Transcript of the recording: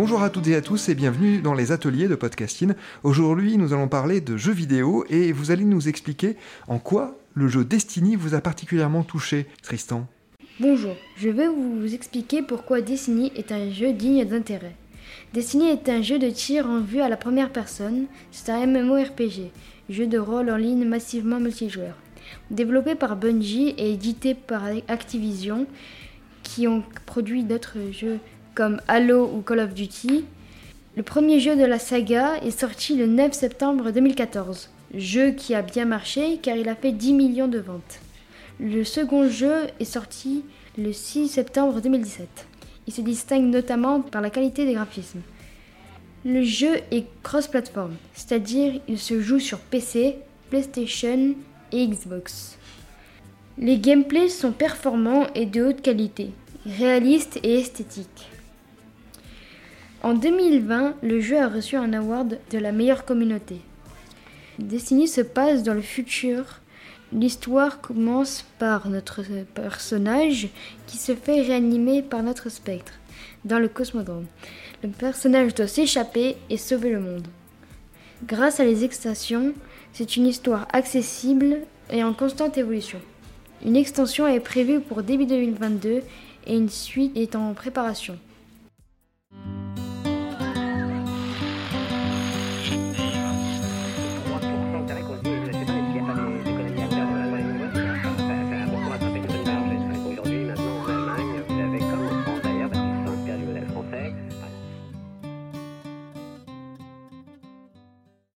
Bonjour à toutes et à tous et bienvenue dans les ateliers de podcasting. Aujourd'hui, nous allons parler de jeux vidéo et vous allez nous expliquer en quoi le jeu Destiny vous a particulièrement touché, Tristan. Bonjour, je vais vous expliquer pourquoi Destiny est un jeu digne d'intérêt. Destiny est un jeu de tir en vue à la première personne, c'est un MMORPG, jeu de rôle en ligne massivement multijoueur. Développé par Bungie et édité par Activision, qui ont produit d'autres jeux comme Halo ou Call of Duty. Le premier jeu de la saga est sorti le 9 septembre 2014, jeu qui a bien marché car il a fait 10 millions de ventes. Le second jeu est sorti le 6 septembre 2017. Il se distingue notamment par la qualité des graphismes. Le jeu est cross-platform, c'est-à-dire il se joue sur PC, PlayStation et Xbox. Les gameplays sont performants et de haute qualité, réalistes et esthétiques. En 2020, le jeu a reçu un award de la meilleure communauté. Destiny se passe dans le futur. L'histoire commence par notre personnage qui se fait réanimer par notre spectre dans le cosmodrome. Le personnage doit s'échapper et sauver le monde. Grâce à les extensions, c'est une histoire accessible et en constante évolution. Une extension est prévue pour début 2022 et une suite est en préparation.